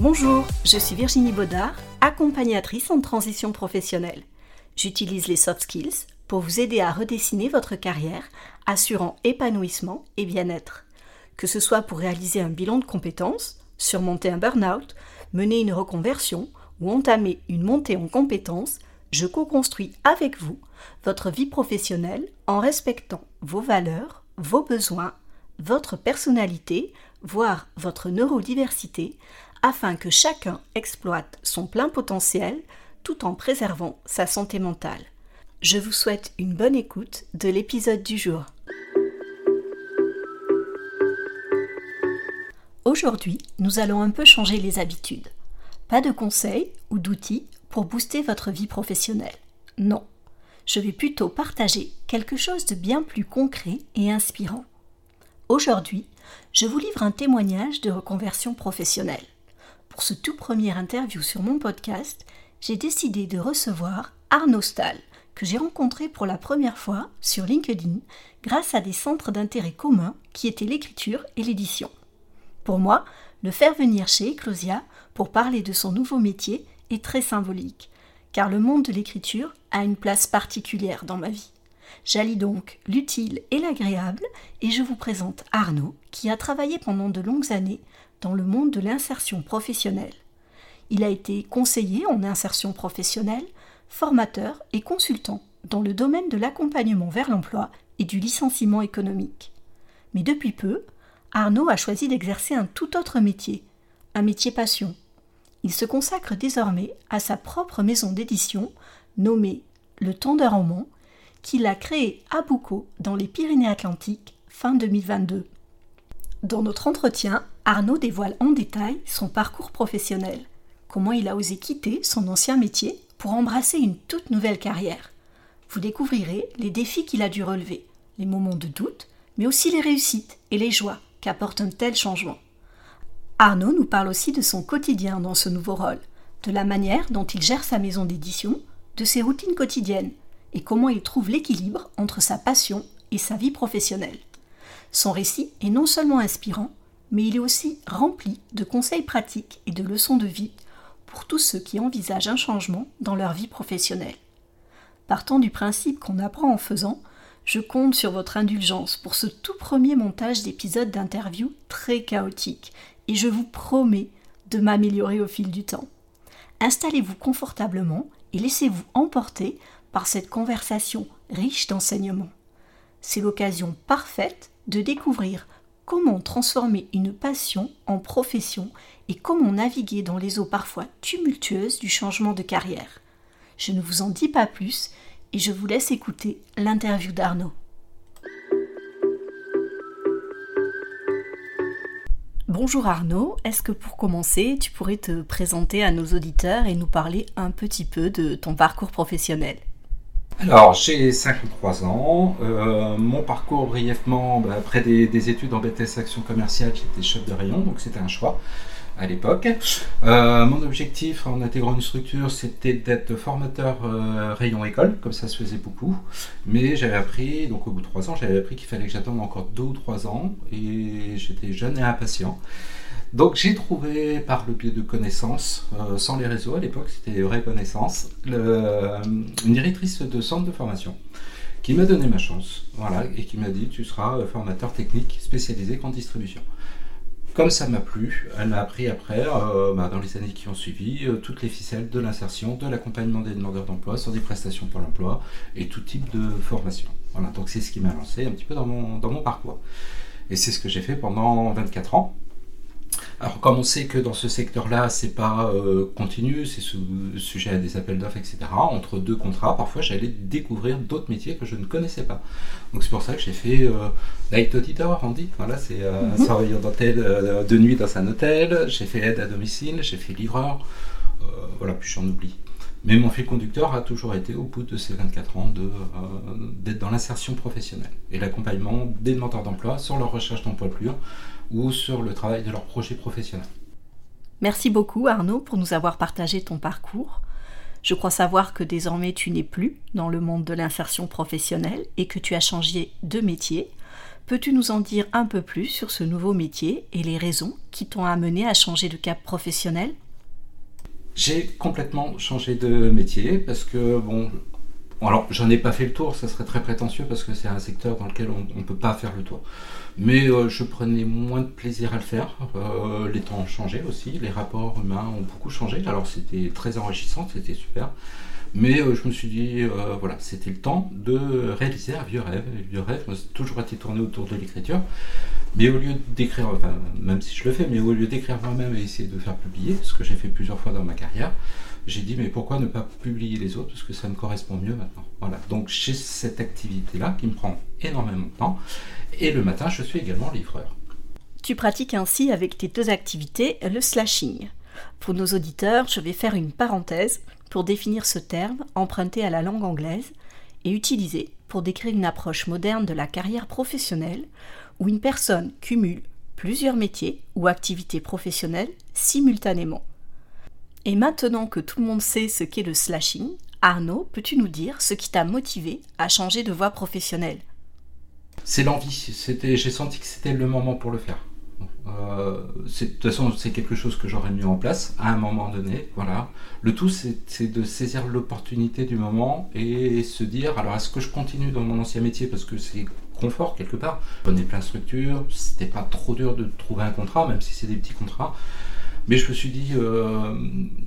Bonjour, je suis Virginie Baudard, accompagnatrice en transition professionnelle. J'utilise les soft skills pour vous aider à redessiner votre carrière, assurant épanouissement et bien-être. Que ce soit pour réaliser un bilan de compétences, surmonter un burn-out, mener une reconversion ou entamer une montée en compétences, je co-construis avec vous votre vie professionnelle en respectant vos valeurs, vos besoins, votre personnalité, voire votre neurodiversité, afin que chacun exploite son plein potentiel tout en préservant sa santé mentale. Je vous souhaite une bonne écoute de l'épisode du jour. Aujourd'hui, nous allons un peu changer les habitudes. Pas de conseils ou d'outils pour booster votre vie professionnelle. Non, je vais plutôt partager quelque chose de bien plus concret et inspirant. Aujourd'hui, je vous livre un témoignage de reconversion professionnelle. Pour ce tout premier interview sur mon podcast, j'ai décidé de recevoir Arnaud Stahl, que j'ai rencontré pour la première fois sur LinkedIn grâce à des centres d'intérêt communs qui étaient l'écriture et l'édition. Pour moi, le faire venir chez Eclosia pour parler de son nouveau métier est très symbolique, car le monde de l'écriture a une place particulière dans ma vie. J'allie donc l'utile et l'agréable et je vous présente Arnaud qui a travaillé pendant de longues années dans le monde de l'insertion professionnelle. Il a été conseiller en insertion professionnelle, formateur et consultant dans le domaine de l'accompagnement vers l'emploi et du licenciement économique. Mais depuis peu, Arnaud a choisi d'exercer un tout autre métier, un métier passion. Il se consacre désormais à sa propre maison d'édition nommée Le Tendeur en Mont qu'il a créé à Boucau, dans les Pyrénées-Atlantiques, fin 2022. Dans notre entretien, Arnaud dévoile en détail son parcours professionnel, comment il a osé quitter son ancien métier pour embrasser une toute nouvelle carrière. Vous découvrirez les défis qu'il a dû relever, les moments de doute, mais aussi les réussites et les joies qu'apporte un tel changement. Arnaud nous parle aussi de son quotidien dans ce nouveau rôle, de la manière dont il gère sa maison d'édition, de ses routines quotidiennes, et comment il trouve l'équilibre entre sa passion et sa vie professionnelle. Son récit est non seulement inspirant, mais il est aussi rempli de conseils pratiques et de leçons de vie pour tous ceux qui envisagent un changement dans leur vie professionnelle. Partant du principe qu'on apprend en faisant, je compte sur votre indulgence pour ce tout premier montage d'épisodes d'interview très chaotique et je vous promets de m'améliorer au fil du temps. Installez-vous confortablement et laissez-vous emporter par cette conversation riche d'enseignements. C'est l'occasion parfaite de découvrir comment transformer une passion en profession et comment naviguer dans les eaux parfois tumultueuses du changement de carrière. Je ne vous en dis pas plus et je vous laisse écouter l'interview d'Arnaud. Bonjour Arnaud, est-ce que pour commencer, tu pourrais te présenter à nos auditeurs et nous parler un petit peu de ton parcours professionnel? Alors, j'ai 53 ans. Euh, mon parcours, brièvement, bah, après des, études en BTS Action Commerciale, j'étais chef de rayon, donc c'était un choix à l'époque. Euh, mon objectif en intégrant une structure, c'était d'être formateur euh, rayon école, comme ça se faisait beaucoup. Mais j'avais appris, donc au bout de trois ans, j'avais appris qu'il fallait que j'attende encore deux ou trois ans, et j'étais jeune et impatient. Donc j'ai trouvé par le biais de connaissances, euh, sans les réseaux à l'époque, c'était des vraies connaissances, une directrice de centre de formation qui m'a donné ma chance, voilà, et qui m'a dit tu seras euh, formateur technique spécialisé en distribution. Comme ça m'a plu, elle m'a appris après, euh, bah, dans les années qui ont suivi, toutes les ficelles de l'insertion, de l'accompagnement des demandeurs d'emploi sur des prestations pour l'emploi et tout type de formation. Voilà, donc c'est ce qui m'a lancé un petit peu dans mon, dans mon parcours. Et c'est ce que j'ai fait pendant 24 ans. Alors, comme on sait que dans ce secteur-là, c'est pas euh, continu, c'est sujet à des appels d'offres, etc. Entre deux contrats, parfois, j'allais découvrir d'autres métiers que je ne connaissais pas. Donc, c'est pour ça que j'ai fait euh, night auditor, on dit. Voilà, c'est euh, mhm. surveillant euh, de nuit dans un hôtel. J'ai fait aide à domicile, j'ai fait livreur. voilà, puis j'en oublie. Mais mon fil conducteur a toujours été, au bout de ces 24 ans, d'être dans l'insertion professionnelle et l'accompagnement des demandeurs d'emploi sur leur recherche d'emploi pur ou sur le travail de leur projet professionnel. Merci beaucoup Arnaud pour nous avoir partagé ton parcours. Je crois savoir que désormais tu n'es plus dans le monde de l'insertion professionnelle et que tu as changé de métier. Peux-tu nous en dire un peu plus sur ce nouveau métier et les raisons qui t'ont amené à changer de cap professionnel? J'ai complètement changé de métier parce que, bon, alors j'en ai pas fait le tour, ça serait très prétentieux parce que c'est un secteur dans lequel on ne peut pas faire le tour. Mais euh, je prenais moins de plaisir à le faire. Euh, les temps ont changé aussi, les rapports humains ont beaucoup changé. Alors c'était très enrichissant, c'était super. Mais euh, je me suis dit, voilà, c'était le temps de réaliser un vieux rêve. Un vieux rêve, j'ai toujours été tourné autour de l'écriture. Mais au lieu d'écrire, enfin, même si je le fais, mais au lieu d'écrire moi-même et essayer de faire publier, ce que j'ai fait plusieurs fois dans ma carrière, j'ai dit, mais pourquoi ne pas publier les autres Parce que ça me correspond mieux maintenant. Voilà. Donc j'ai cette activité-là qui me prend énormément de temps. Et le matin, je suis également livreur. Tu pratiques ainsi avec tes deux activités le slashing. Pour nos auditeurs, je vais faire une parenthèse pour définir ce terme emprunté à la langue anglaise et utilisé pour décrire une approche moderne de la carrière professionnelle où une personne cumule plusieurs métiers ou activités professionnelles simultanément. Et maintenant que tout le monde sait ce qu'est le slashing, Arnaud, peux-tu nous dire ce qui t'a motivé à changer de voie professionnelle? C'est l'envie. J'ai senti que c'était le moment pour le faire. Euh, de toute façon, c'est quelque chose que j'aurais mis en place à un moment donné. Voilà. Le tout, c'est de saisir l'opportunité du moment et se dire alors, est-ce que je continue dans mon ancien métier parce que c'est confort quelque part? On est plein de structures, c'était pas trop dur de trouver un contrat, même si c'est des petits contrats. Mais je me suis dit, euh,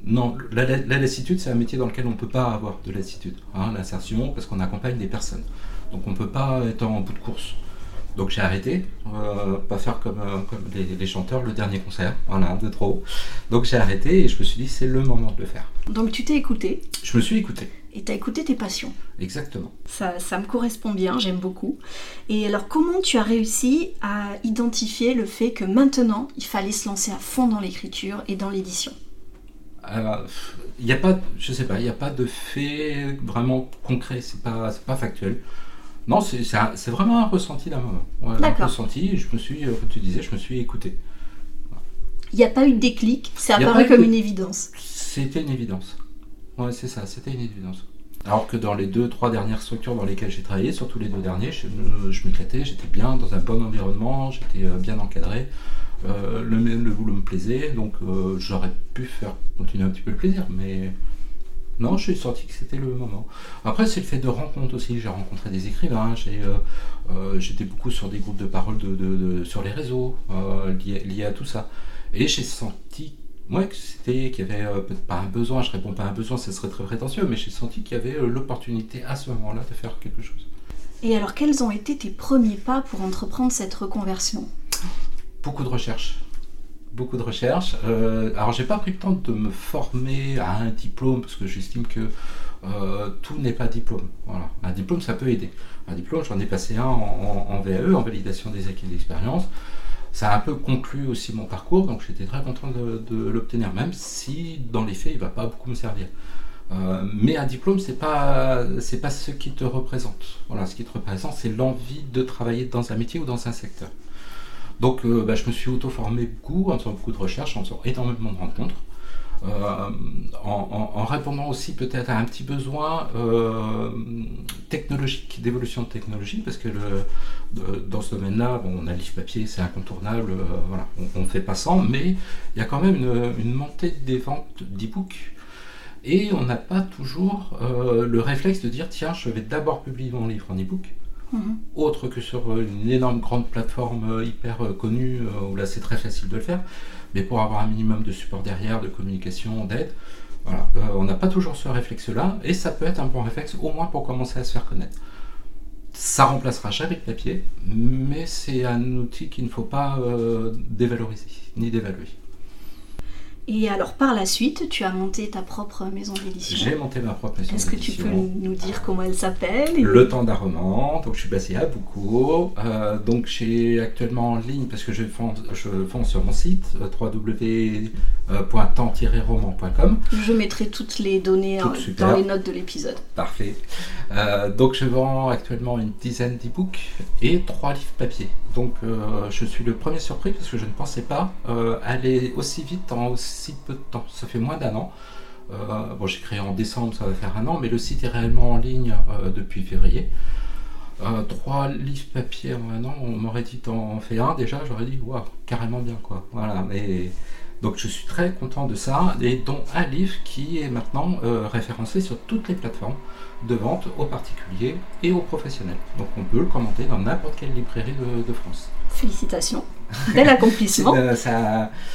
non, la, lassitude, c'est un métier dans lequel on ne peut pas avoir de lassitude. Hein, L'insertion, parce qu'on accompagne des personnes. Donc on ne peut pas être en bout de course. Donc j'ai arrêté, euh, pas faire comme, euh, comme les, chanteurs, le dernier concert, voilà, de trop. Donc j'ai arrêté et je me suis dit c'est le moment de le faire. Donc tu t'es écouté Je me suis écouté. Et tu as écouté tes passions Exactement. Ça, ça me correspond bien, j'aime beaucoup. Et alors comment tu as réussi à identifier le fait que maintenant il fallait se lancer à fond dans l'écriture et dans l'édition? Il n'y a pas, je sais pas, il n'y a pas de fait vraiment concret, c'est pas, pas factuel. Non, c'est vraiment un ressenti d'un moment. un ressenti, je me suis, euh, comme tu disais, je me suis écouté. Il n'y a pas eu de déclic, c'est apparu comme une évidence. C'était une évidence. C'est ça, c'était une évidence. Alors que dans les deux, trois dernières structures dans lesquelles j'ai travaillé, surtout les deux derniers, je, je m'éclatais, j'étais bien dans un bon environnement, j'étais euh, bien encadré, euh, le, le, boulot me plaisait, donc j'aurais pu faire continuer un petit peu le plaisir, mais non, je suis sorti que c'était le moment. Après, c'est le fait de rencontres aussi. J'ai rencontré des écrivains, euh, euh, j'étais beaucoup sur des groupes de parole sur les réseaux euh, liés, à tout ça. Et j'ai senti moi c'était qu'il y avait peut-être pas un besoin, je réponds pas à un besoin, ce serait très prétentieux, mais j'ai senti qu'il y avait l'opportunité à ce moment-là de faire quelque chose. Et alors, quels ont été tes premiers pas pour entreprendre cette reconversion? Beaucoup de recherches beaucoup de recherches. Euh, alors, j'ai pas pris le temps de me former à un diplôme parce que j'estime que euh, tout n'est pas diplôme. Voilà. Un diplôme, ça peut aider. Un diplôme, j'en ai passé un en, VAE, en validation des acquis d'expérience. Ça a un peu conclu aussi mon parcours, donc j'étais très content de, l'obtenir, même si dans les faits, il va pas beaucoup me servir. Euh, mais un diplôme, c'est pas pas ce qui te représente. Voilà, ce qui te représente, c'est l'envie de travailler dans un métier ou dans un secteur. Donc euh, bah, je me suis auto-formé beaucoup en faisant beaucoup de recherches, en faisant énormément de rencontres. Euh, en, répondant aussi peut-être à un petit besoin euh, technologique, d'évolution de technologie, parce que dans ce domaine-là, on a le livre papier, c'est incontournable, voilà, on ne fait pas sans, mais il y a quand même une, montée des ventes d'e-books. Et on n'a pas toujours le réflexe de dire tiens, je vais d'abord publier mon livre en e-book, Mhm. autre que sur euh, une énorme grande plateforme euh, hyper euh, connue, où là c'est très facile de le faire, mais pour avoir un minimum de support derrière, de communication, d'aide, voilà, on n'a pas toujours ce réflexe-là, et ça peut être un bon réflexe au moins pour commencer à se faire connaître. Ça remplacera jamais le papier, mais c'est un outil qu'il ne faut pas dévaloriser ni dévaluer. Et alors par la suite, tu as monté ta propre maison d'édition. J'ai monté ma propre maison d'édition. Est-ce que tu peux nous dire comment elle s'appelle Le temps d'un roman. Donc je suis passé à beaucoup. Euh, donc j'ai actuellement en ligne, parce que je fonds, je sur mon site euh, www.temps-roman.com. Je mettrai toutes les données dans les notes de l'épisode. Parfait. Euh, donc je vends actuellement une dizaine d'e-books et trois livres papier. Donc je suis le premier surpris parce que je ne pensais pas aller aussi vite en aussi si peu de temps. Ça fait moins d'un an. Euh, bon, j'ai créé en décembre, ça va faire un an, mais le site est réellement en ligne euh, depuis février. Euh, trois livres papier en un an, on m'aurait dit t'en fais un déjà, j'aurais dit waouh, carrément bien quoi. Voilà, mais donc je suis très content de ça, et dont un livre qui est maintenant euh, référencé sur toutes les plateformes de vente aux particuliers et aux professionnels. Donc on peut le commenter dans n'importe quelle librairie de, France. Félicitations, bel accomplissement. Euh,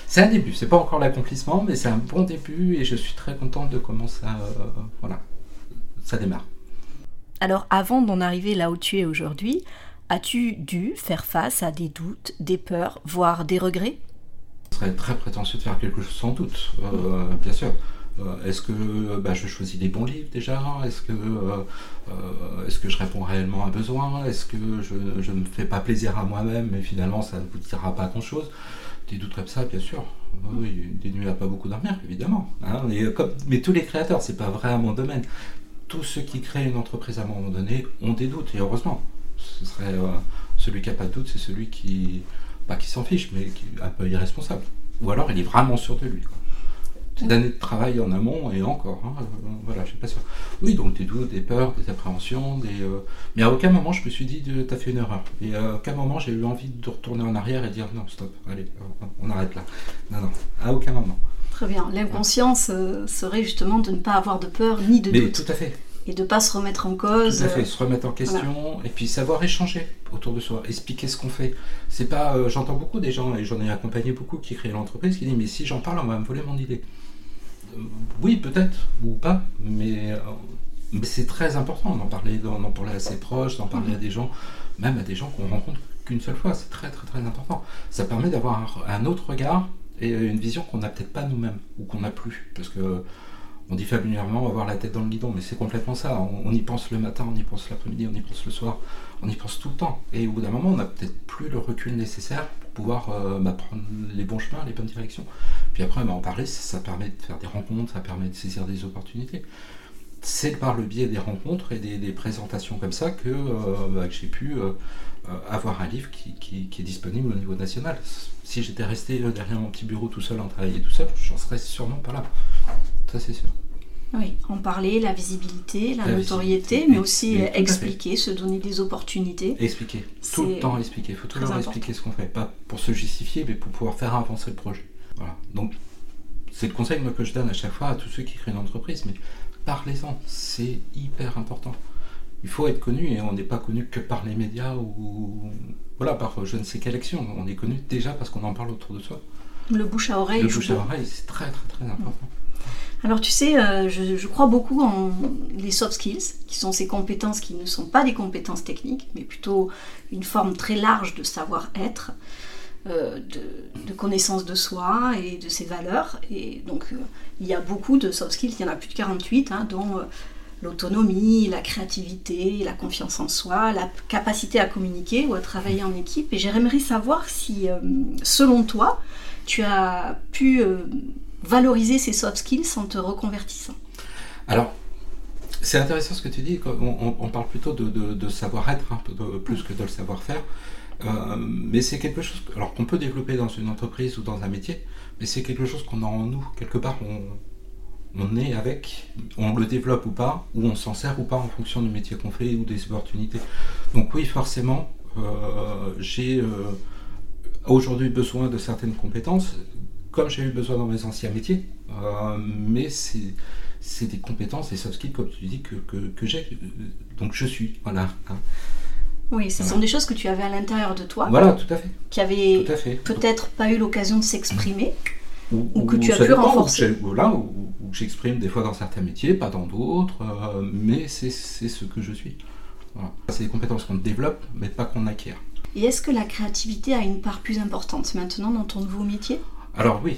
c'est un début, c'est pas encore l'accomplissement, mais c'est un bon début et je suis très content de comment ça, voilà, ça démarre. Alors avant d'en arriver là où tu es aujourd'hui, as-tu dû faire face à des doutes, des peurs, voire des regrets? Ce serait très prétentieux de faire quelque chose sans doute, euh, bien sûr. Euh, est-ce que bah, je choisis les bons livres déjà? Est-ce que, euh, est que je réponds réellement à un besoin? Est-ce que je ne me fais pas plaisir à moi-même mais finalement ça ne vous dira pas grand-chose? Des doutes comme ça, bien sûr. Oui, des nuits à pas beaucoup dormir, évidemment. Hein. mais tous les créateurs, c'est pas vrai à mon domaine tous ceux qui créent une entreprise à un moment donné ont des doutes, et heureusement. Ce serait celui qui n'a pas de doute, c'est celui qui, pas qui s'en fiche, mais qui est un peu irresponsable. Ou alors il est vraiment sûr de lui. C'est d'années de travail en amont et encore. Hein, euh, voilà, je suis pas sûr. Oui, donc des doutes, des peurs, des appréhensions, des. Euh, mais à aucun moment je me suis dit t'as fait une erreur. Et à aucun moment j'ai eu envie de retourner en arrière et dire non, stop, allez, on arrête là. Non, non, à aucun moment. Très bien. L'inconscience euh, serait justement de ne pas avoir de peur ni de Mais tout à fait. Et de ne pas se remettre en cause. Tout à fait, se remettre en question et puis savoir échanger autour de soi, expliquer ce qu'on fait. C'est pas, euh, j'entends beaucoup des gens et j'en ai accompagné beaucoup qui créent l'entreprise qui disent mais si j'en parle on va me voler mon idée. Euh, oui peut-être ou pas, mais, mais c'est très important d'en parler, d'en parler à ses proches, d'en parler à des gens, même à des gens qu'on rencontre qu'une seule fois. C'est très très très important. Ça permet d'avoir un autre regard et une vision qu'on n'a peut-être pas nous-mêmes ou qu'on n'a plus. Parce que on dit familièrement avoir la tête dans le guidon, mais c'est complètement ça. On, y pense le matin, on y pense l'après-midi, on y pense le soir, on y pense tout le temps. Et au bout d'un moment, on n'a peut-être plus le recul nécessaire pour pouvoir euh, bah, prendre les bons chemins, les bonnes directions. Puis après, bah, en parler, ça, permet de faire des rencontres, ça permet de saisir des opportunités. C'est par le biais des rencontres et des, présentations comme ça que, euh, bah, j'ai pu euh, avoir un livre qui, est disponible au niveau national si j'étais resté derrière mon petit bureau tout seul en travaillant tout seul, j'en serais sûrement pas là. Ça, c'est sûr. Oui, en parler, la visibilité, la, notoriété, mais aussi expliquer, se donner des opportunités. Expliquer, tout le temps expliquer. Il faut toujours expliquer ce qu'on fait, pas pour se justifier, mais pour pouvoir faire avancer le projet. Voilà. Donc, c'est le conseil que je donne à chaque fois à tous ceux qui créent une entreprise, mais parlez-en, c'est hyper important. Il faut être connu et on n'est pas connu que par les médias ou voilà, par je ne sais quelle action. On est connu déjà parce qu'on en parle autour de soi. Le bouche à oreille. Le bouche à oreille, c'est très très très important. Alors tu sais, euh, je, crois beaucoup en les soft skills, qui sont ces compétences qui ne sont pas des compétences techniques, mais plutôt une forme très large de savoir-être, euh, de, connaissance de soi et de ses valeurs. Et donc euh, il y a beaucoup de soft skills, il y en a plus de 48, hein, dont l'autonomie, la créativité, la confiance en soi, la capacité à communiquer ou à travailler en équipe. Et j'aimerais savoir si, selon toi, tu as pu valoriser ces soft skills en te reconvertissant. Alors, c'est intéressant ce que tu dis. On, parle plutôt de, savoir-être hein, plus que de le savoir-faire. Euh, mais c'est quelque chose alors qu'on peut développer dans une entreprise ou dans un métier, mais c'est quelque chose qu'on a en nous. Quelque part, on, est avec, on le développe ou pas, ou on s'en sert ou pas en fonction du métier qu'on fait ou des opportunités. Donc oui, forcément, euh, j'ai euh, aujourd'hui besoin de certaines compétences, comme j'ai eu besoin dans mes anciens métiers, euh, mais c'est des compétences, des soft skills, comme tu dis, que, j'ai. Donc je suis, voilà. Hein. Oui, ce sont des choses que tu avais à l'intérieur de toi. Voilà, tout à fait. Qui avaient peut-être pas eu l'occasion de s'exprimer. Ou, que tu as pu renforcer. Là, où, j'exprime des fois dans certains métiers, pas dans d'autres, euh, mais c'est ce que je suis. C'est des compétences qu'on développe, mais pas qu'on acquiert. Et est-ce que la créativité a une part plus importante maintenant dans ton nouveau métier? Alors oui,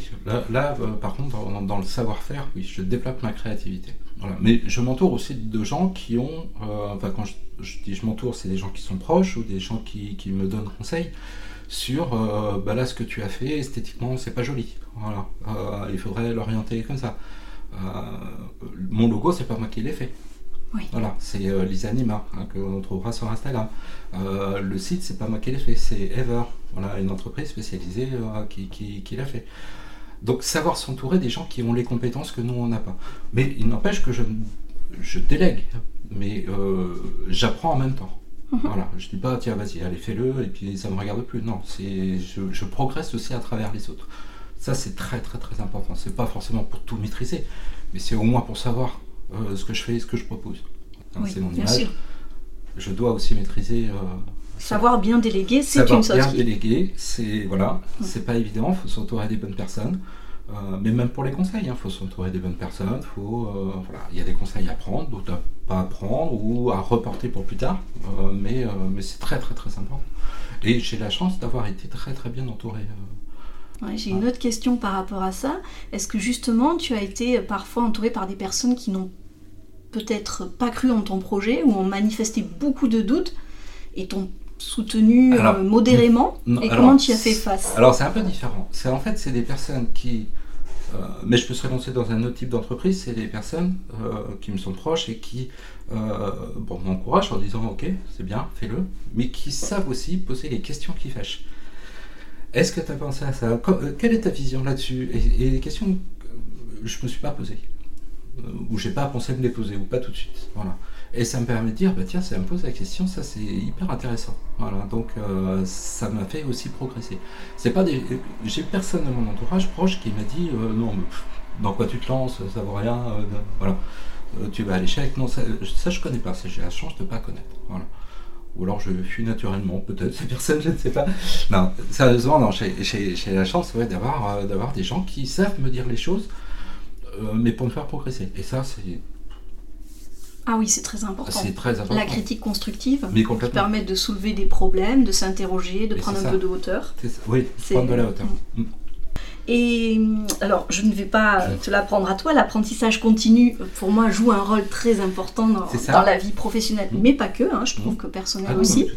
là, euh, par contre, dans, le savoir-faire, oui, je développe ma créativité. Mais je m'entoure aussi de gens qui ont, euh, enfin quand je, dis je m'entoure, c'est des gens qui sont proches ou des gens qui, qui me donnent conseil sur euh, bah là ce que tu as fait esthétiquement c'est pas joli. Voilà. Euh, il faudrait l'orienter comme ça. Mon logo c'est pas moi qui l'ai fait. Voilà. C'est Lisa Nima hein, que trouvera sur Instagram. Le site c'est pas moi qui l'ai fait c'est Ever voilà une entreprise spécialisée qui, qui, l'a fait donc savoir s'entourer des gens qui ont les compétences que nous on n'a pas mais il n'empêche que je, je délègue mais j'apprends en même temps Mhm. Voilà, je dis pas tiens vas-y allez fais-le et puis ça me regarde plus. Non, c'est je, progresse aussi à travers les autres. Ça c'est très très très important. C'est pas forcément pour tout maîtriser, mais c'est au moins pour savoir euh, ce que je fais et ce que je propose. c'est mon image. Je dois aussi maîtriser. Euh, savoir bien déléguer, c'est une Savoir bien déléguer, c'est voilà, mm. c'est pas évident. Il faut s'entourer des bonnes personnes. Euh, mais même pour les conseils, il hein, faut s'entourer des bonnes personnes. Faut, voilà, il y a des conseils à prendre, d'autres à pas à prendre ou à reporter pour plus tard. mais mais c'est très très très important. Et j'ai la chance d'avoir été très très bien entouré. J'ai une autre question par rapport à ça. Est-ce que justement tu as été parfois entouré par des personnes qui n'ont peut-être pas cru en ton projet ou ont manifesté beaucoup de doutes et t'ont soutenu euh, modérément Et comment tu as fait face Alors c'est un peu différent. C'est en fait c'est des personnes qui euh, mais je peux se lancer dans un autre type d'entreprise, c'est des personnes euh, qui me sont proches et qui bon, m'encouragent en disant ok, c'est bien, fais-le, mais qui savent aussi poser les questions qui fâchent. Est-ce que tu as pensé à ça? Quelle est ta vision là-dessus? Et, et, les questions que je ne me suis pas posées. Euh, où j'ai pas pensé me déposer, ou pas tout de suite. Voilà. Et ça me permet de dire, bah tiens, ça me pose la question, ça c'est hyper intéressant. Voilà, donc euh, ça m'a fait aussi progresser. C'est pas des, j'ai personne dans mon entourage proche qui m'a dit, euh, non, dans quoi tu te lances, ça vaut rien, voilà, tu vas à l'échec. Non, ça, ça, je connais pas, j'ai la chance de pas connaître. Voilà. Ou alors je fuis naturellement, peut-être ces personnes, je ne sais pas. Non, sérieusement, non, j'ai la chance d'avoir d'avoir des gens qui savent me dire les choses euh, mais pour me faire progresser. Et ça, c'est. Ah oui, c'est très important. C'est très important. La critique constructive qui permet de soulever des problèmes, de s'interroger, de prendre un peu de hauteur. Oui, prendre de la hauteur. Mm. Et alors, je ne vais pas te l'apprendre à toi, l'apprentissage continu, pour moi, joue un rôle très important dans, la vie professionnelle, mm. mais pas que, hein, je trouve mm. que personnel ah aussi.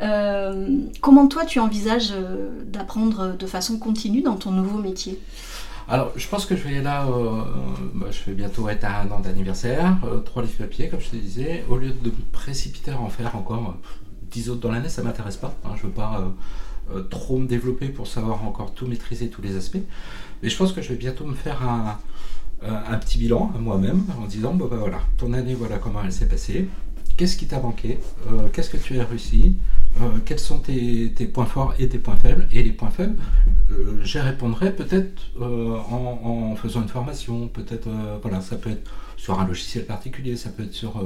Euh, comment toi, tu envisages euh, d'apprendre de façon continue dans ton nouveau métier? Alors, je pense que je vais là, euh, bah, je vais bientôt être à un an d'anniversaire, euh, trois livres papier, comme je te disais. Au lieu de me précipiter à en faire encore dix autres dans l'année, ça m'intéresse pas. Hein, je veux pas euh, trop me développer pour savoir encore tout maîtriser, tous les aspects. Mais je pense que je vais bientôt me faire un, petit bilan à moi-même en disant, bah, bah, voilà, ton année, voilà comment elle s'est passée. Qu'est-ce qui t'a manqué? Qu'est-ce que tu as réussi? Euh, quels sont tes, points forts et tes points faibles Et les points faibles, euh, j'y répondrai peut-être euh, en, faisant une formation, peut-être, voilà, ça peut être sur un logiciel particulier, ça peut être sur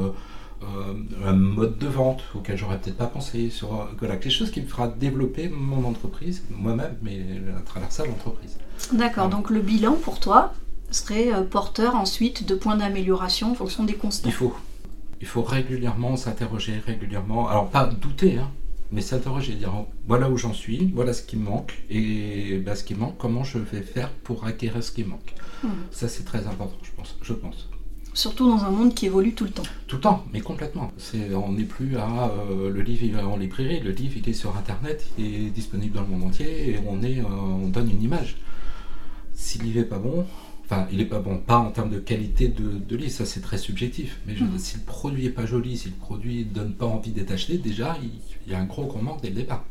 un mode de vente auquel j'aurais peut-être pas pensé, sur voilà, quelque chose qui me fera développer mon entreprise, moi-même, mais à travers ça l'entreprise. D'accord, donc le bilan pour toi serait porteur ensuite de points d'amélioration en fonction des constats. Il faut. Il faut régulièrement s'interroger, régulièrement. Alors, pas douter, hein, mais s'interroger, dire voilà où j'en suis, voilà ce qui me manque, et bah, ce qui manque, comment je vais faire pour acquérir ce qui manque. Hmm. Ça, c'est très important, je pense. Je pense. Surtout dans un monde qui évolue tout le temps. Tout le temps, mais complètement. On n'est plus à euh, le livre il est en librairie, le livre il est sur internet, il est disponible dans le monde entier et on, est, euh, on donne une image. Si le livre n'est pas bon, Enfin, il est pas bon, pas en termes de qualité de, de livre, ça c'est très subjectif. Mais mm. si le produit est pas joli, si le produit donne pas envie d'être acheté, déjà il, y a un gros gros manque dès le départ.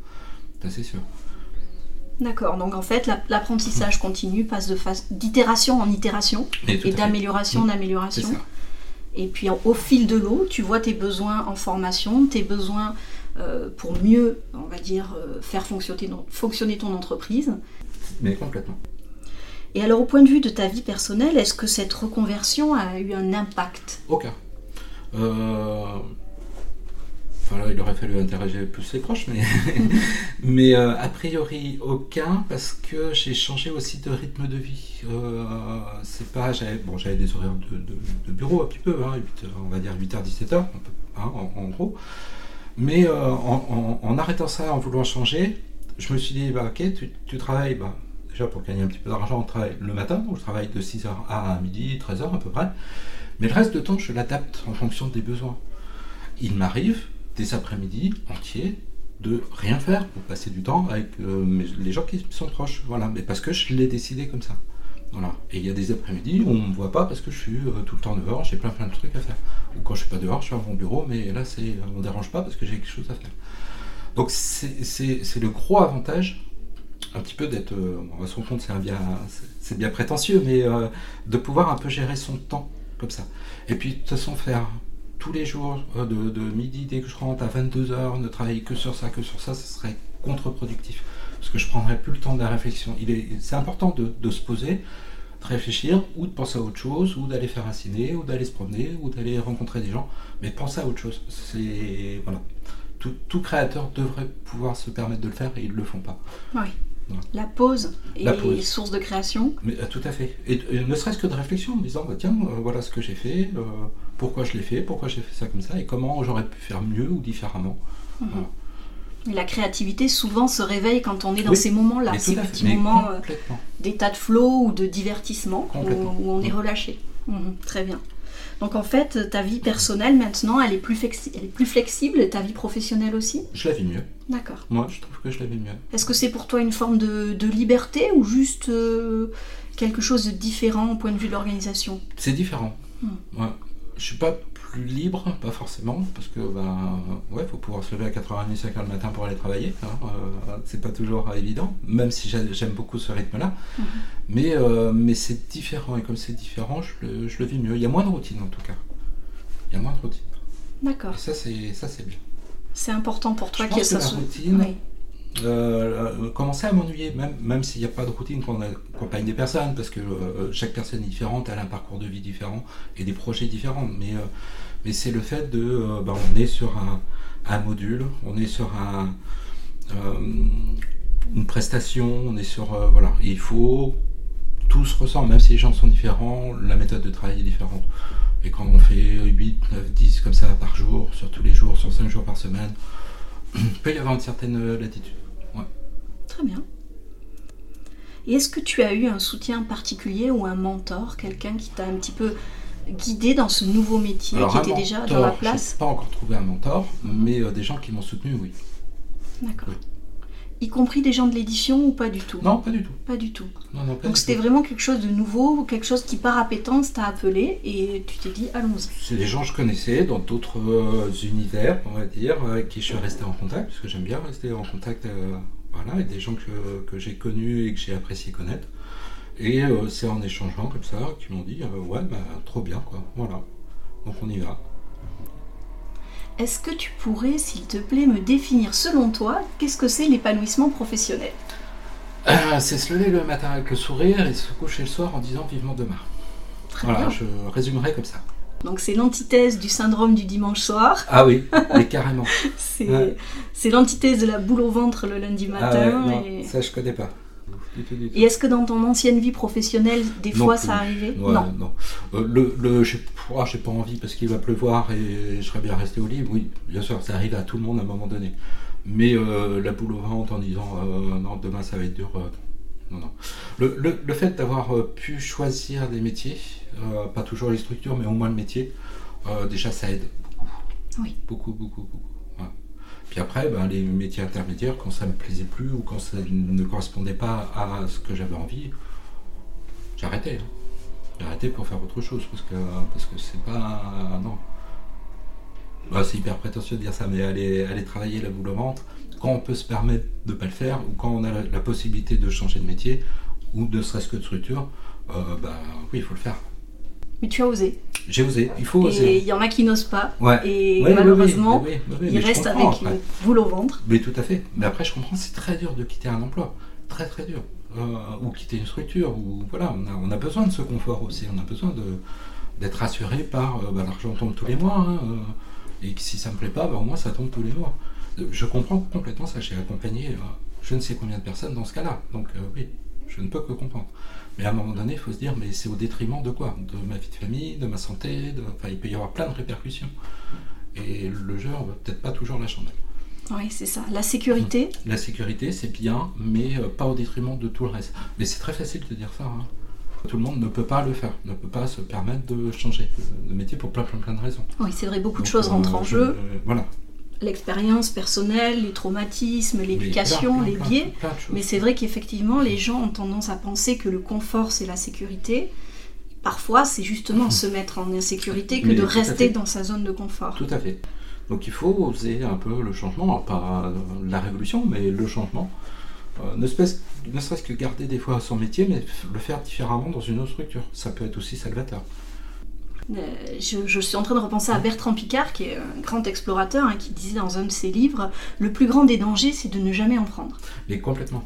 C'est sûr. D'accord, donc en fait l'apprentissage continu passe de d'itération en itération et, d'amélioration en mm. amélioration. Et puis au fil de l'eau, tu vois tes besoins en formation, tes besoins euh, pour mieux, on va dire, euh, faire fonctionner, fonctionner ton entreprise. Mais complètement. Et alors, au point de vue de ta vie personnelle, est-ce que cette reconversion a eu un impact? Aucun. Euh... Enfin, là, il aurait fallu interroger plus les proches, mais, mais euh, a priori aucun, parce que j'ai changé aussi de rythme de vie. Euh, c'est pas, j'avais, bon, j'avais des horaires de, bureau un petit peu, hein, on va dire 8h-17h, hein, en, gros. Mais euh, en, arrêtant ça, en voulant changer, je me suis dit, bah, ok, tu, tu travailles, bah, déjà pour gagner un petit peu d'argent, on travaille le matin, donc je travaille de 6h à midi, 13h à peu près. Mais le reste du temps, je l'adapte en fonction des besoins. Il m'arrive, des après-midi entiers, de rien faire pour passer du temps avec euh, les gens qui sont proches. Voilà, mais parce que je l'ai décidé comme ça. Voilà. Et il y a des après-midi où on ne me voit pas parce que je suis euh, tout le temps dehors, j'ai plein plein de trucs à faire. Ou quand je suis pas dehors, je suis à mon bureau, mais là, c'est, on ne dérange pas parce que j'ai quelque chose à faire. Donc c'est le gros avantage un petit peu d'être, euh, on se rend compte, c'est bien, c'est bien prétentieux, mais euh, de pouvoir un peu gérer son temps comme ça. Et puis de toute façon faire tous les jours, euh, de, midi dès que je rentre à 22h, ne travailler que sur ça, que sur ça, ce serait contre-productif. Parce que je prendrais plus le temps de la réflexion. Il est, c'est important de, de se poser, de réfléchir, ou de penser à autre chose, ou d'aller faire un ciné, ou d'aller se promener, ou d'aller rencontrer des gens. Mais penser à autre chose. C'est, voilà. Tout, tout créateur devrait pouvoir se permettre de le faire et ils ne le font pas. Oui. La pause est La pause. source de création. Mais euh, tout à fait. Et, et ne serait-ce que de réflexion en disant bah, tiens, euh, voilà ce que j'ai fait, euh, pourquoi je l'ai fait, pourquoi j'ai fait ça comme ça, et comment j'aurais pu faire mieux ou différemment. Voilà. Et la créativité souvent se réveille quand on est dans Oui. ces moments-là, ces petits moments d'état de flow ou de divertissement où, on est relâché. Mhm, très bien. Donc en fait, ta vie personnelle maintenant, elle est plus, flexi- elle est plus flexible, ta vie professionnelle aussi? Je la vis mieux. D'accord. Moi, je trouve que je la vis mieux. Est-ce que c'est pour toi une forme de, de liberté ou juste euh, quelque chose de différent au point de vue de l'organisation? C'est différent. Mm. Ouais. Je suis pas plus libre, pas forcément, parce que ben ouais, faut pouvoir se lever à 4h30, 5h le matin pour aller travailler. Hein, euh, c'est pas toujours évident, même si j'ai- j'aime beaucoup ce rythme-là. Mhm. Mais, euh, mais c'est différent, et comme c'est différent, je le, je le vis mieux. Il y a moins de routine en tout cas. Il y a moins de routine. D'accord. Ça, c'est ça, c'est bien. C'est important pour toi qu'il y ait ça. la routine, Oui. euh, commencer à m'ennuyer, même, même s'il n'y a pas de routine quand on accompagne des personnes, parce que euh, chaque personne est différente, elle a un parcours de vie différent et des projets différents. Mais, euh, mais c'est le fait de, euh, ben, on est sur un, module, on est sur un, euh, une prestation, on est sur, euh, voilà, Et il faut, tout se ressent, même si les gens sont différents, la méthode de travail est différente. Et quand on fait 8, 9, 10 comme ça par jour, sur tous les jours, sur 5 jours par semaine, il peut y avoir une certaine latitude. Très bien. Et est-ce que tu as eu un soutien particulier ou un mentor, quelqu'un qui t'a un petit peu guidé dans ce nouveau métier, qui était déjà dans la place j'ai pas encore trouvé un mentor, Mhm. mais euh, des gens qui m'ont soutenu, oui. D'accord. Oui. Y compris des gens de l'édition ou pas du tout? Non, pas du tout. Pas du tout. Non, non, pas Donc c'était vraiment quelque chose de nouveau, ou quelque chose qui par appétence t'a appelé et tu t'es dit allons-y. C'est des gens que je connaissais dans d'autres euh, univers, on va dire, avec qui je suis resté en contact, parce que j'aime bien rester en contact euh, voilà, avec des gens que, que j'ai connus et que j'ai apprécié connaître. Et euh, c'est en échangeant comme ça qu'ils m'ont dit euh, Ouais, bah, trop bien, quoi. Voilà. Donc on y va. Est-ce que tu pourrais, s'il te plaît, me définir selon toi qu'est-ce que c'est l'épanouissement professionnel? Ah, c'est se lever le matin avec le sourire et se coucher le soir en disant vivement demain. Très Voilà, bien. je résumerai comme ça. Donc c'est l'antithèse du syndrome du dimanche soir, Ah oui, mais carrément. c'est Ouais. l'antithèse de la boule au ventre le lundi Ah ouais, matin. non, et... ça je connais pas. Du tout, du tout. et est-ce que dans ton ancienne vie professionnelle, des Non fois plus. ça arrivait Ouais, Non. non. Euh, le, le, j'ai oh, j'ai pas envie parce qu'il va pleuvoir et je serais bien resté au lit. Oui, bien sûr, ça arrive à tout le monde à un moment donné. Mais euh, la boule au ventre en disant euh, non, demain ça va être dur. euh, non, non. Le, le, le fait d'avoir pu choisir des métiers, pas toujours les structures, mais au moins le métier, déjà ça aide beaucoup. Oui. Beaucoup, beaucoup, beaucoup. Puis après, ben, les métiers intermédiaires, quand ça me plaisait plus ou quand ça ne correspondait pas à ce que j'avais envie, arrêté. hein. Arrêté pour faire autre chose parce que parce que c'est pas non. Bah, c'est hyper prétentieux de dire ça, mais aller, aller travailler la boule au ventre, quand on peut se permettre de ne pas le faire, ou quand on a la, possibilité de changer de métier, ou ne serait-ce que de structure, bah oui, il faut le faire. Mais tu as osé. J'ai osé, il faut Et oser. il y en a qui n'osent pas. Ouais. Et Ouais, malheureusement, oui, oui, oui, oui, ils restent avec une boule au ventre. Mais tout à fait. Mais après, je comprends, c'est très dur de quitter un emploi. Très, très dur. Euh, ou quitter une structure. Ou, voilà, on a, on a besoin de ce confort aussi. On a besoin de, d'être rassuré par euh, bah, l'argent tombe tous les mois. hein, euh, et que si ça me plaît pas, bah, au moins ça tombe tous les mois. Je comprends complètement ça. J'ai accompagné je ne sais combien de personnes dans ce cas-là. Donc, oui, je ne peux que comprendre. Mais à un moment donné, il faut se dire, mais c'est au détriment de quoi? De ma vie de famille, de ma santé. De... Enfin, il peut y avoir plein de répercussions. Et le jeu, on va peut-être pas toujours la chandelle. Oui, c'est ça. La sécurité, La sécurité, c'est bien, mais euh, pas au détriment de tout le reste. Mais c'est très facile de dire ça. hein. Tout le monde ne peut pas le faire, ne peut pas se permettre de changer de- métier pour plein, plein, plein de raisons. oui, c'est vrai, beaucoup de choses euh, rentrent en je- jeu. euh, voilà. L'expérience personnelle, les traumatismes, l'éducation, les biais. Mais c'est vrai qu'effectivement, les gens ont tendance à penser que le confort, c'est la sécurité. Parfois, c'est justement se mettre en insécurité que Mais de rester dans sa zone de confort. Tout à fait. Donc il faut oser un peu le changement, pas euh, la révolution, mais le changement. Euh, ne serait-ce que garder des fois son métier, mais le faire différemment dans une autre structure. Ça peut être aussi salvateur. Euh, je, suis en train de repenser à Bertrand Picard, qui est un grand explorateur, hein, qui disait dans un de ses livres Le plus grand des dangers, c'est de ne jamais en prendre. Mais complètement.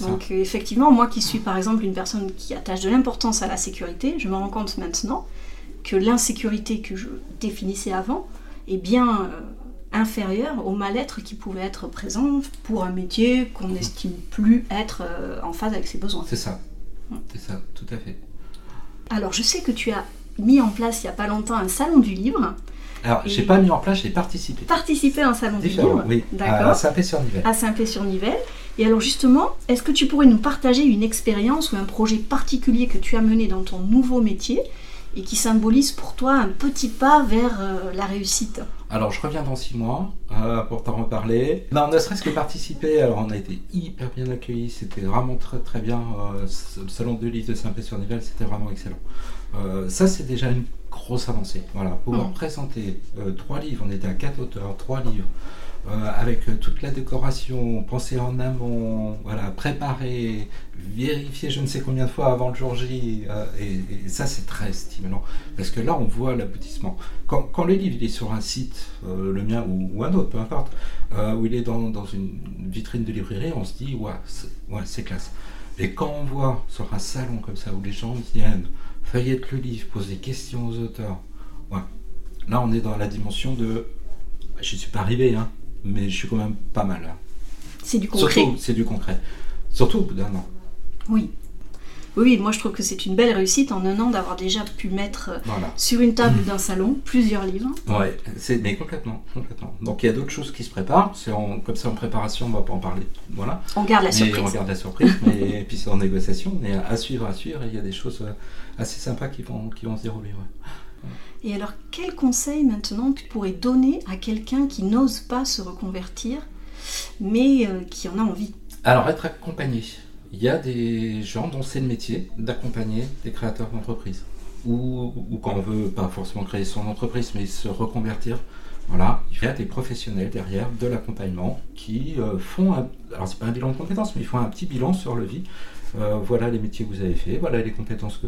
Donc, effectivement, moi qui suis par exemple une personne qui attache de l'importance à la sécurité, je me rends compte maintenant que l'insécurité que je définissais avant est bien euh, inférieure au mal-être qui pouvait être présent pour un métier qu'on n'estime plus être euh, en phase avec ses besoins. C'est ça. C'est ça, tout à fait. Alors, je sais que tu as mis en place il n'y a pas longtemps un salon du livre. Alors, j'ai pas mis en place, j'ai participé. Participé à un salon du livre Oui, à Saint-Pé-sur-Nivelle. À Saint-Pé-sur-Nivelle. Et alors justement, est-ce que tu pourrais nous partager une expérience ou un projet particulier que tu as mené dans ton nouveau métier et qui symbolise pour toi un petit pas vers euh, la réussite Alors je reviens dans six mois euh, pour t'en reparler. Non, ne serait-ce que participer, alors on a été hyper bien accueillis, c'était vraiment très très bien. Euh, le salon de livre de Saint-Pé-sur-Nivelle, c'était vraiment excellent. ça c'est déjà une grosse avancée. Voilà, pouvoir mmh. présenter trois livres, on était à quatre auteurs, trois livres. Euh, avec euh, toute la décoration, penser en amont, voilà, préparer, vérifier je ne sais combien de fois avant le jour J, euh, et, ça c'est très stimulant, parce que là on voit l'aboutissement. Quand, le livre est sur un site, le mien ou, un autre, peu importe, où il est dans, une vitrine de librairie, on se dit ouais, c'est classe. Et quand on voit sur un salon comme ça où les gens viennent, feuillettent le livre, posent des questions aux auteurs, ouais, là on est dans la dimension de je ne suis pas arrivé, hein, mais je suis quand même pas mal là. C'est du concret. Surtout, c'est du concret. Surtout au bout d'un an. Oui. Oui, moi je trouve que c'est une belle réussite en un an d'avoir déjà pu mettre euh, sur une table d'un salon plusieurs livres. Oui, mais complètement, complètement. Donc il y a d'autres choses qui se préparent. C'est comme ça en préparation, on va pas en parler. Voilà. On garde la surprise. On garde la surprise, mais puis c'est en négociation. Mais à suivre, à suivre. il y a des choses euh, assez sympas qui vont, qui vont se dérouler. Et alors, quel conseil maintenant tu pourrais donner à quelqu'un qui n'ose pas se reconvertir, mais euh, qui en a envie? Alors, être accompagné. Il y a des gens dont c'est le métier d'accompagner des créateurs d'entreprise. Ou, quand on veut pas forcément créer son entreprise, mais se reconvertir. Voilà, il y a des professionnels derrière de l'accompagnement qui euh, font, un, alors c'est pas un bilan de compétences, mais ils font un petit bilan sur le vie euh, voilà les métiers que vous avez fait, voilà les compétences que,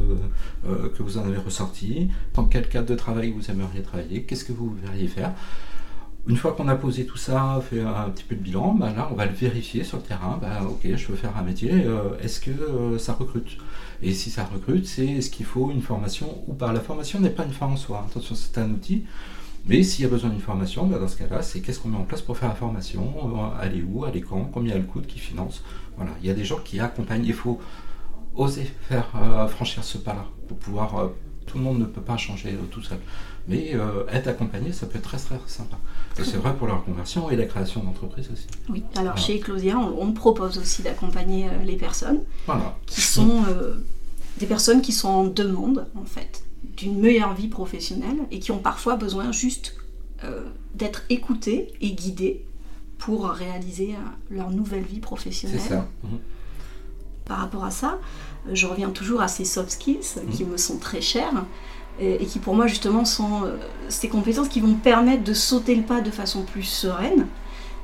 euh, que vous en avez ressorties, dans quel cadre de travail vous aimeriez travailler, qu'est-ce que vous verriez faire? Une fois qu'on a posé tout ça, fait un petit peu de bilan, bah là on va le vérifier sur le terrain. Bah, ok, je veux faire un métier, euh, est-ce que ça recrute? Et si ça recrute, c'est est-ce qu'il faut une formation ou pas? La formation n'est pas une fin en soi, attention, c'est un outil. Mais s'il y a besoin d'une formation, bah, dans ce cas-là, c'est qu'est-ce qu'on met en place pour faire la formation, aller où, aller quand, combien elle coûte, qui finance. Voilà, il y a des gens qui accompagnent. Il faut oser faire euh, franchir ce pas-là pour pouvoir. Euh, tout le monde ne peut pas changer euh, tout seul, mais être accompagné, ça peut être très très sympa. Et c'est vrai pour la reconversion et la création d'entreprise aussi. Oui, alors chez Eclosia, on, propose aussi d'accompagner les personnes qui sont des personnes qui sont en demande en fait d'une meilleure vie professionnelle et qui ont parfois besoin juste d'être écoutées et guidées pour réaliser euh, leur nouvelle vie professionnelle. C'est ça. Par rapport à ça, euh, je reviens toujours à ces soft skills mhm. qui me sont très chers et, qui pour moi justement sont euh, ces compétences qui vont permettre de sauter le pas de façon plus sereine.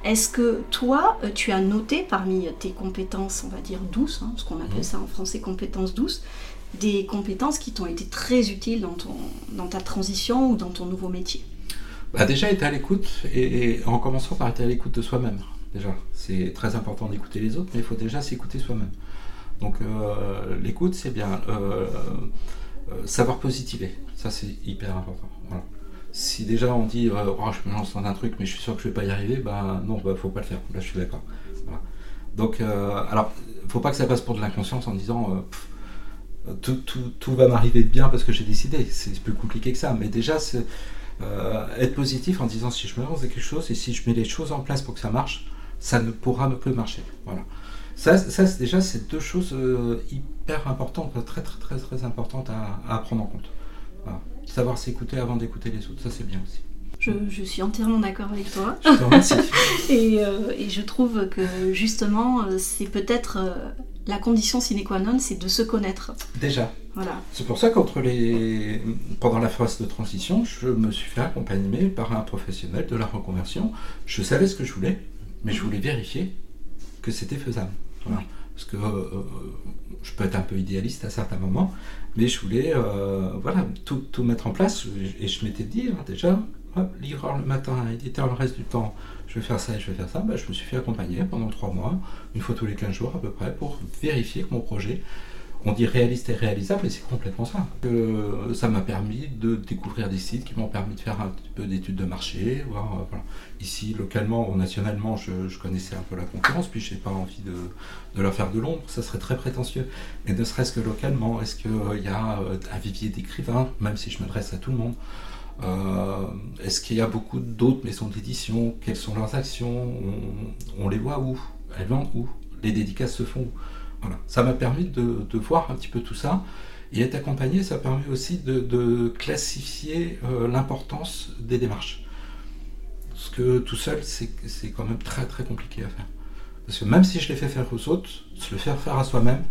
Est-ce que toi, tu as noté parmi tes compétences, on va dire douces, hein, ce qu'on appelle mhm. ça en français compétences douces, des compétences qui t'ont été très utiles dans, ton, dans ta transition ou dans ton nouveau métier bah Déjà, être à l'écoute, et, en commençant par être à l'écoute de soi-même. Déjà, c'est très important d'écouter les autres, mais il faut déjà s'écouter soi-même. Donc, euh, l'écoute, c'est bien. Euh, euh, savoir positiver, ça c'est hyper important. Si déjà on dit oh, je me lance dans un truc mais je suis sûr que je vais pas y arriver, bah non, bah faut pas le faire. Là je suis d'accord. Donc alors, faut pas que ça passe pour de l'inconscience en disant tout, tout, tout, va m'arriver de bien parce que j'ai décidé. C'est plus compliqué que ça. Mais déjà, euh, être positif en disant si je me lance dans quelque chose et si je mets les choses en place pour que ça marche, ça ne pourra que marcher. Voilà. Ça, déjà, c'est deux choses euh, hyper importantes, très très très très importantes à, prendre en compte. Savoir s'écouter avant d'écouter les autres, ça c'est bien aussi. Je, suis entièrement d'accord avec toi. Je te remercie. et, euh, et, je trouve que justement, c'est peut-être la condition sine qua non, c'est de se connaître. Déjà. C'est pour ça qu'entre les, pendant la phase de transition, je me suis fait accompagner par un professionnel de la reconversion. Je savais ce que je voulais, mais je voulais vérifier que c'était faisable. Parce que je peux être un peu idéaliste à certains moments, mais je voulais voilà, tout, tout, mettre en place. Et je m'étais dit hein, déjà, livreur le matin, éditeur le reste du temps, je vais faire ça et je vais faire ça. Bah, je me suis fait accompagner pendant trois mois, une fois tous les 15 jours à peu près, pour vérifier que mon projet on dit réaliste et réalisable, mais c'est complètement ça. ça m'a permis de découvrir des sites qui m'ont permis de faire un petit peu d'études de marché. Euh, Ici, localement ou nationalement, je, connaissais un peu la concurrence, puis je n'ai pas envie de, de, leur faire de l'ombre, ça serait très prétentieux. Mais ne serait-ce que localement, est-ce qu'il euh, y a euh, un vivier d'écrivains, même si je m'adresse à tout le monde Est-ce qu'il y a beaucoup d'autres maisons d'édition? Quelles sont leurs actions? On, les voit où? Elles vendent où? Les dédicaces se font où? Ça m'a permis de, voir un petit peu tout ça. Et être accompagné, ça permet aussi de, classifier euh, l'importance des démarches. Parce que tout seul, c'est quand même très très compliqué à faire. Parce que même si je l'ai fait faire aux autres, se le faire faire à soi-même,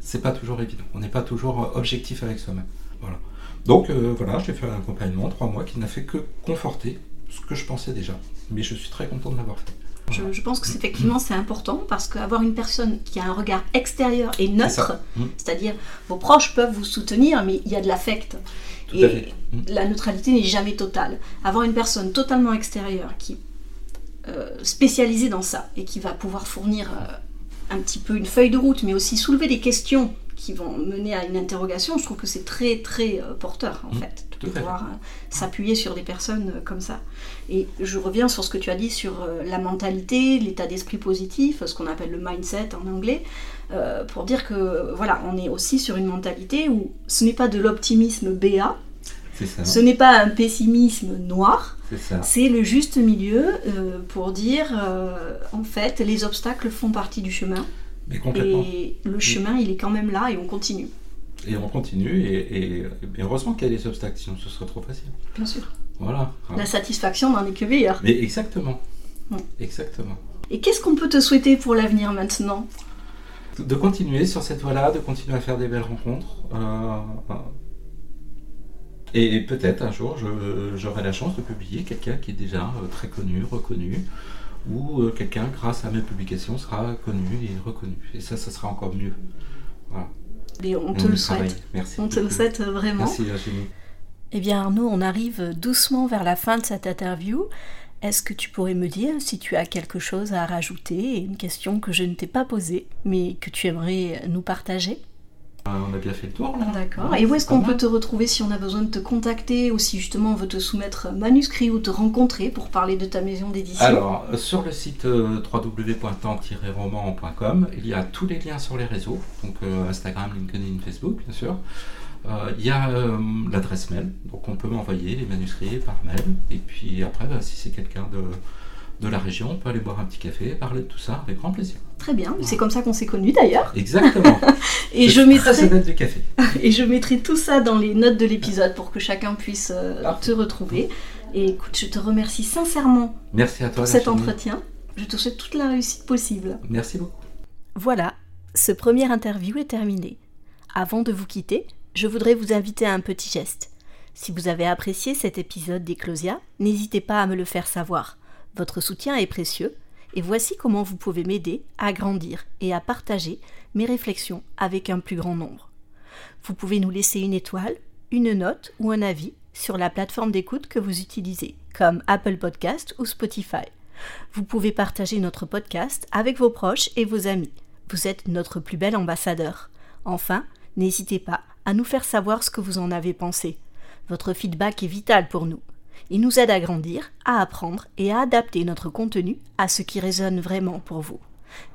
c'est pas toujours évident. On n'est pas toujours euh, objectif avec soi-même. Voilà. Donc euh, voilà, j'ai fait un accompagnement, trois mois, qui n'a fait que conforter ce que je pensais déjà. Mais je suis très content de l'avoir fait. Je, pense que effectivement c'est important parce qu'avoir une personne qui a un regard extérieur et neutre, mm. c'est-à-dire vos proches peuvent vous soutenir, mais il y a de l'affect. Et mm. la neutralité n'est jamais totale. Avoir une personne totalement extérieure qui est euh, spécialisée dans ça et qui va pouvoir fournir euh, un petit peu une feuille de route, mais aussi soulever des questions qui vont mener à une interrogation, je trouve que c'est très très euh, porteur en mmh, fait de pouvoir euh, s'appuyer sur des personnes euh, comme ça. Et je reviens sur ce que tu as dit sur la mentalité, l'état d'esprit positif, ce qu'on appelle le mindset en anglais, pour dire que voilà, on est aussi sur une mentalité où ce n'est pas de l'optimisme BA, ce n'est pas un pessimisme noir, c'est le juste milieu pour dire en fait les obstacles font partie du chemin et le chemin, il est quand même là et on continue. Et on continue, et, heureusement qu'il y a des obstacles, sinon ce serait trop facile. Bien sûr. Voilà. La satisfaction n'en est que meilleure. Mais exactement. Exactement. Et qu'est-ce qu'on peut te souhaiter pour l'avenir maintenant? De continuer sur cette voie-là, de continuer à faire des belles rencontres. Euh, et peut-être un jour, j'aurai la chance de publier quelqu'un qui est déjà euh, très connu, reconnu, où euh, quelqu'un, grâce à mes publications, sera connu et reconnu. Et ça, ça sera encore mieux. Voilà. Et on te le souhaite. Merci. On te le souhaite vraiment. Merci Virginie. Eh bien Arnaud, on arrive doucement vers la fin de cette interview. Est-ce que tu pourrais me dire si tu as quelque chose à rajouter, une question que je ne t'ai pas posée, mais que tu aimerais nous partager? euh, on a bien fait le tour là. D'accord. Et où est-ce qu'on peut te retrouver si on a besoin de te contacter ou si justement on veut te soumettre manuscrit ou te rencontrer pour parler de ta maison d'édition? Alors, euh, sur le site euh, www.temps-roman.com, il y a tous les liens sur les réseaux, donc Instagram, LinkedIn, Facebook bien sûr. Il y a l'adresse mail, donc on peut m'envoyer les manuscrits par mail. Et puis après, bah, si c'est quelqu'un de de la région, on peut aller boire un petit café, parler de tout ça avec grand plaisir. Très bien, c'est comme ça qu'on s'est connus d'ailleurs. Exactement. et je mettrai du café. et je mettrai tout ça dans les notes de l'épisode pour que chacun puisse euh, te retrouver. Et écoute, je te remercie sincèrement Merci à toi, pour cet entretien. Je te souhaite toute la réussite possible. Merci beaucoup. Voilà, ce premier interview est terminé. Avant de vous quitter, je voudrais vous inviter à un petit geste. Si vous avez apprécié cet épisode d'Eclosia, n'hésitez pas à me le faire savoir. Votre soutien est précieux et voici comment vous pouvez m'aider à grandir et à partager mes réflexions avec un plus grand nombre. Vous pouvez nous laisser une étoile, une note ou un avis sur la plateforme d'écoute que vous utilisez, comme Apple Podcast ou Spotify. Vous pouvez partager notre podcast avec vos proches et vos amis. Vous êtes notre plus bel ambassadeur. Enfin, n'hésitez pas à nous faire savoir ce que vous en avez pensé. Votre feedback est vital pour nous. Il nous aide à grandir, à apprendre et à adapter notre contenu à ce qui résonne vraiment pour vous.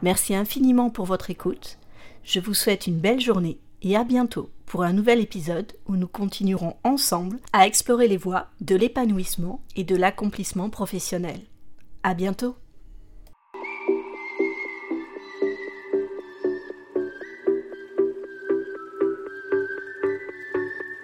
Merci infiniment pour votre écoute. Je vous souhaite une belle journée et à bientôt pour un nouvel épisode où nous continuerons ensemble à explorer les voies de l'épanouissement et de l'accomplissement professionnel. À bientôt!